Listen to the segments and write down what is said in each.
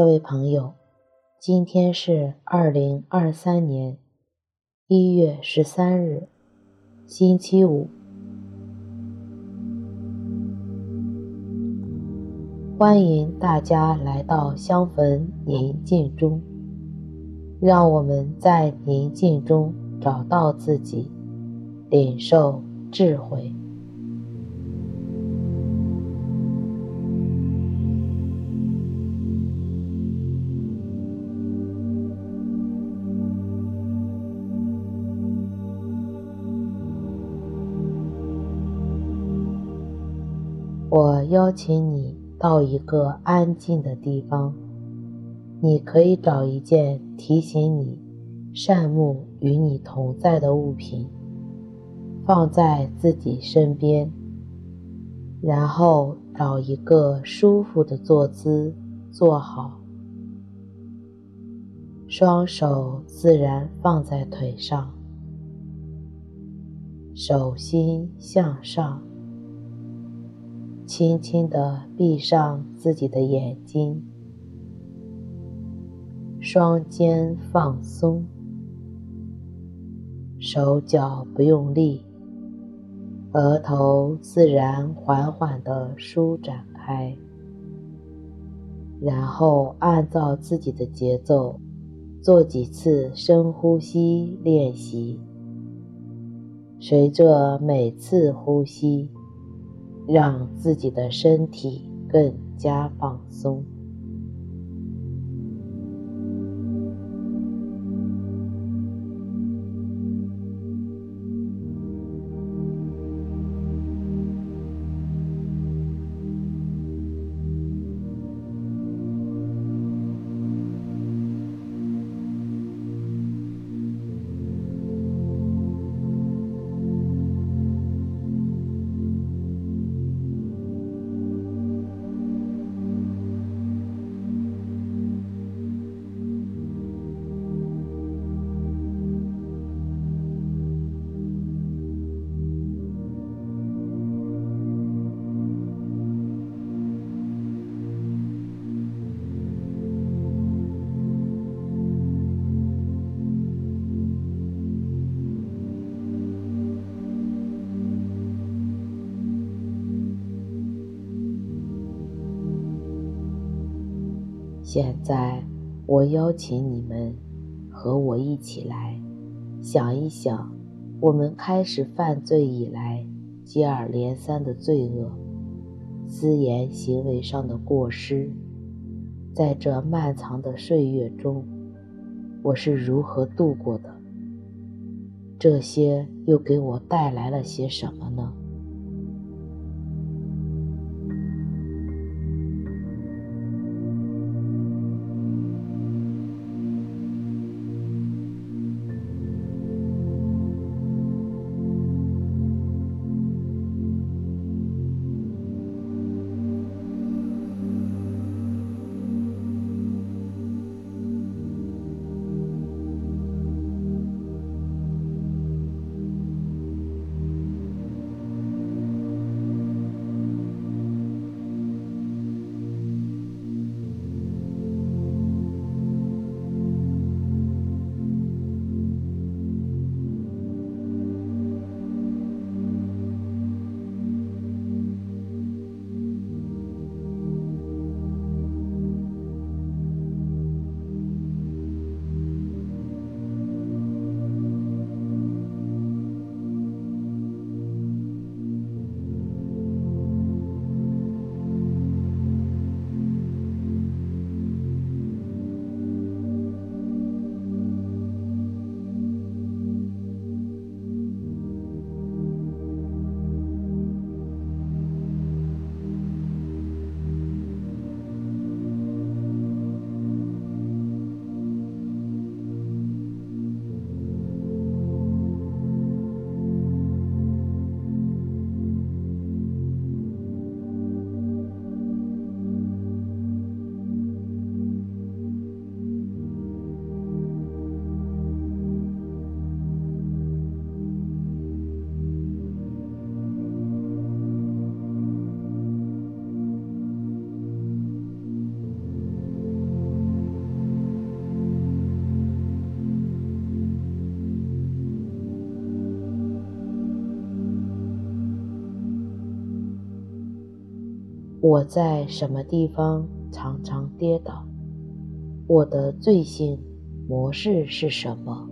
各位朋友，今天是二零二三年一月十三日，星期五。欢迎大家来到香焚宁静中，让我们在宁静中找到自己，领受智慧。我邀请你到一个安静的地方，你可以找一件提醒你善目与你同在的物品，放在自己身边，然后找一个舒服的坐姿坐好，双手自然放在腿上，手心向上。轻轻地闭上自己的眼睛，双肩放松，手脚不用力，额头自然缓缓地舒展开，然后按照自己的节奏做几次深呼吸练习，随着每次呼吸，让自己的身体更加放松。现在，我邀请你们和我一起来想一想，我们开始犯罪以来接二连三的罪恶、私言行为上的过失，在这漫长的岁月中，我是如何度过的？这些又给我带来了些什么呢？我在什么地方常常跌倒？我的罪性模式是什么？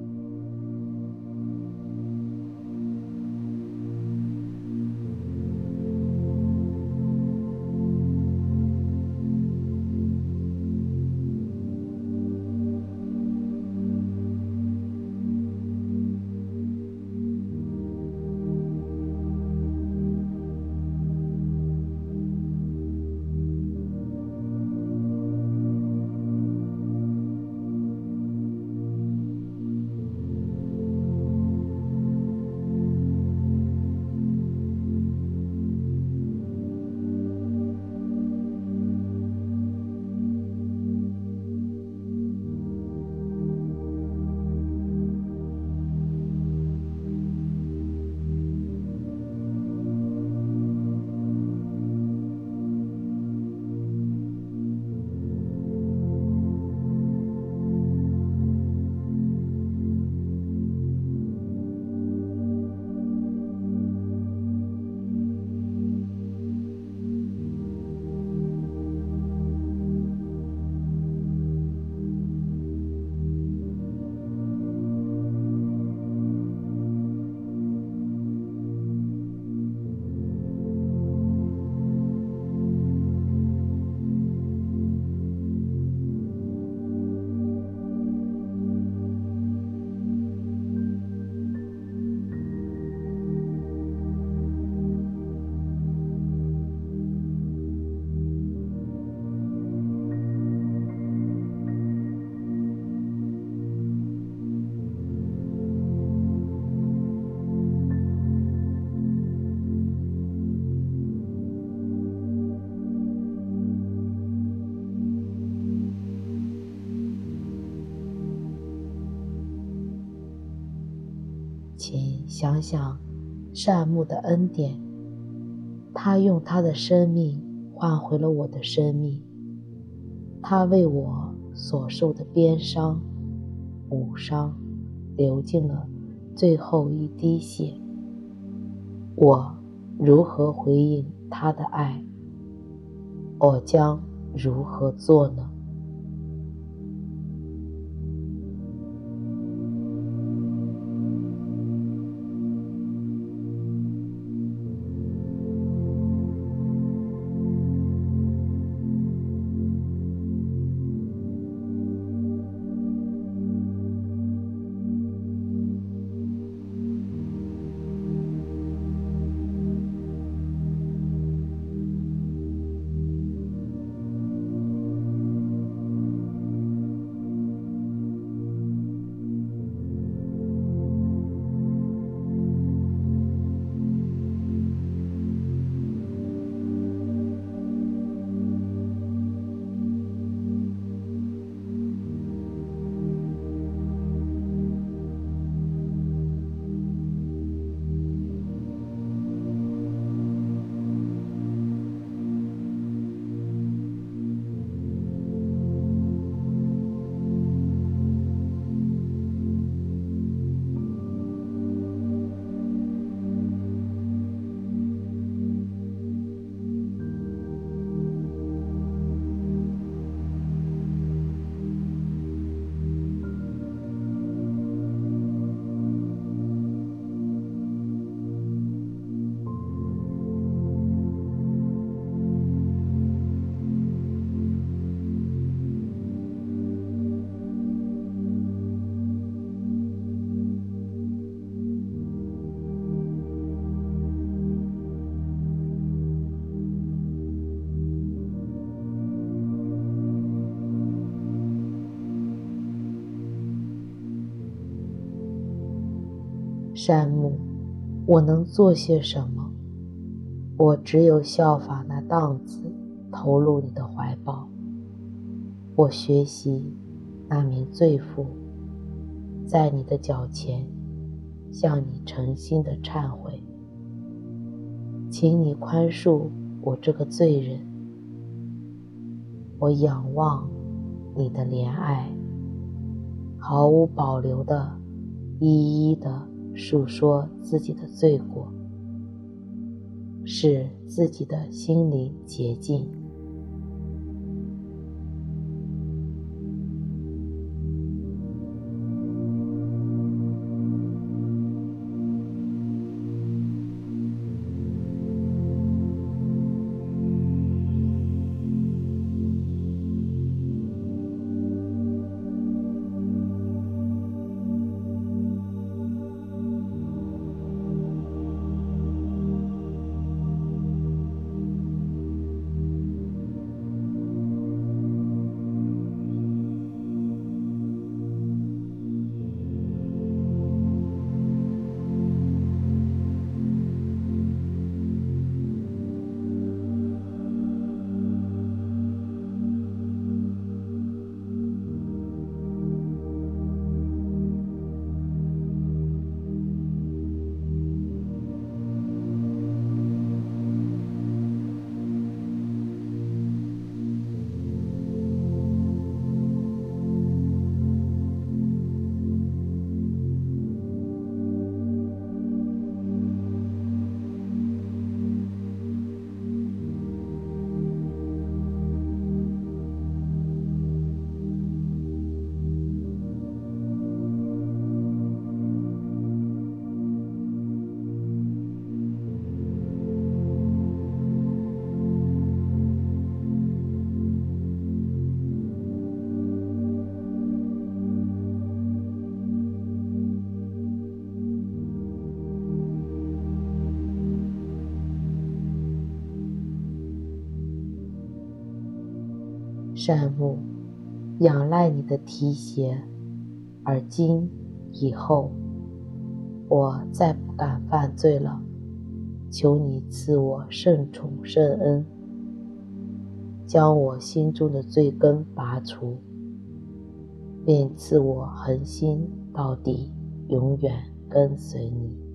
请想想善牧的恩典，他用他的生命换回了我的生命，他为我所受的鞭伤、母伤，流尽了最后一滴血。我如何回应他的爱？我将如何做呢？善牧，我能做些什么？我只有效法那荡子，投入你的怀抱。我学习那名罪妇，在你的脚前向你诚心的忏悔，请你宽恕我这个罪人。我仰望你的怜爱，毫无保留的，一一的。述说自己的罪过，使自己的心灵洁净。善牧，仰赖你的提携，而今以后，我再不敢犯罪了。求你赐我圣宠圣恩，将我心中的罪根拔除，并赐我恒心到底，永远跟随你。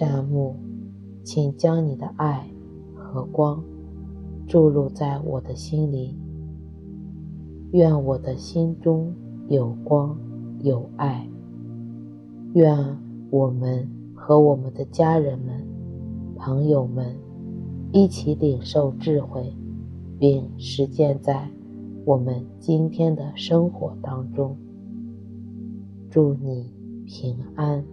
善牧，请将你的爱和光注入在我的心里。愿我的心中有光有爱。愿我们和我们的家人们、朋友们一起领受智慧，并实践在我们今天的生活当中。祝你平安。